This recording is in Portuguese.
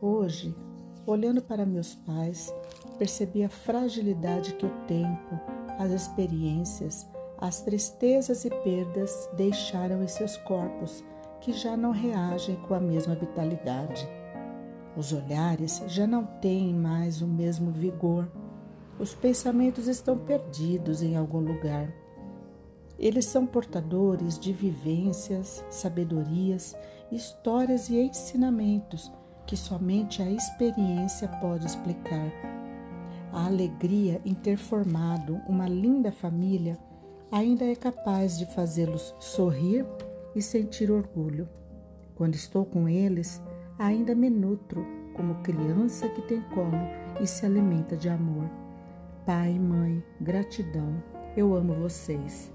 Hoje, olhando para meus pais, percebi a fragilidade que o tempo, as experiências, as tristezas e perdas deixaram em seus corpos, que já não reagem com a mesma vitalidade. Os olhares já não têm mais o mesmo vigor. Os pensamentos estão perdidos em algum lugar. Eles são portadores de vivências, sabedorias, histórias e ensinamentos que somente a experiência pode explicar. A alegria em ter formado uma linda família ainda é capaz de fazê-los sorrir e sentir orgulho. Quando estou com eles, ainda me nutro como criança que tem colo e se alimenta de amor. Pai mãe, gratidão, eu amo vocês.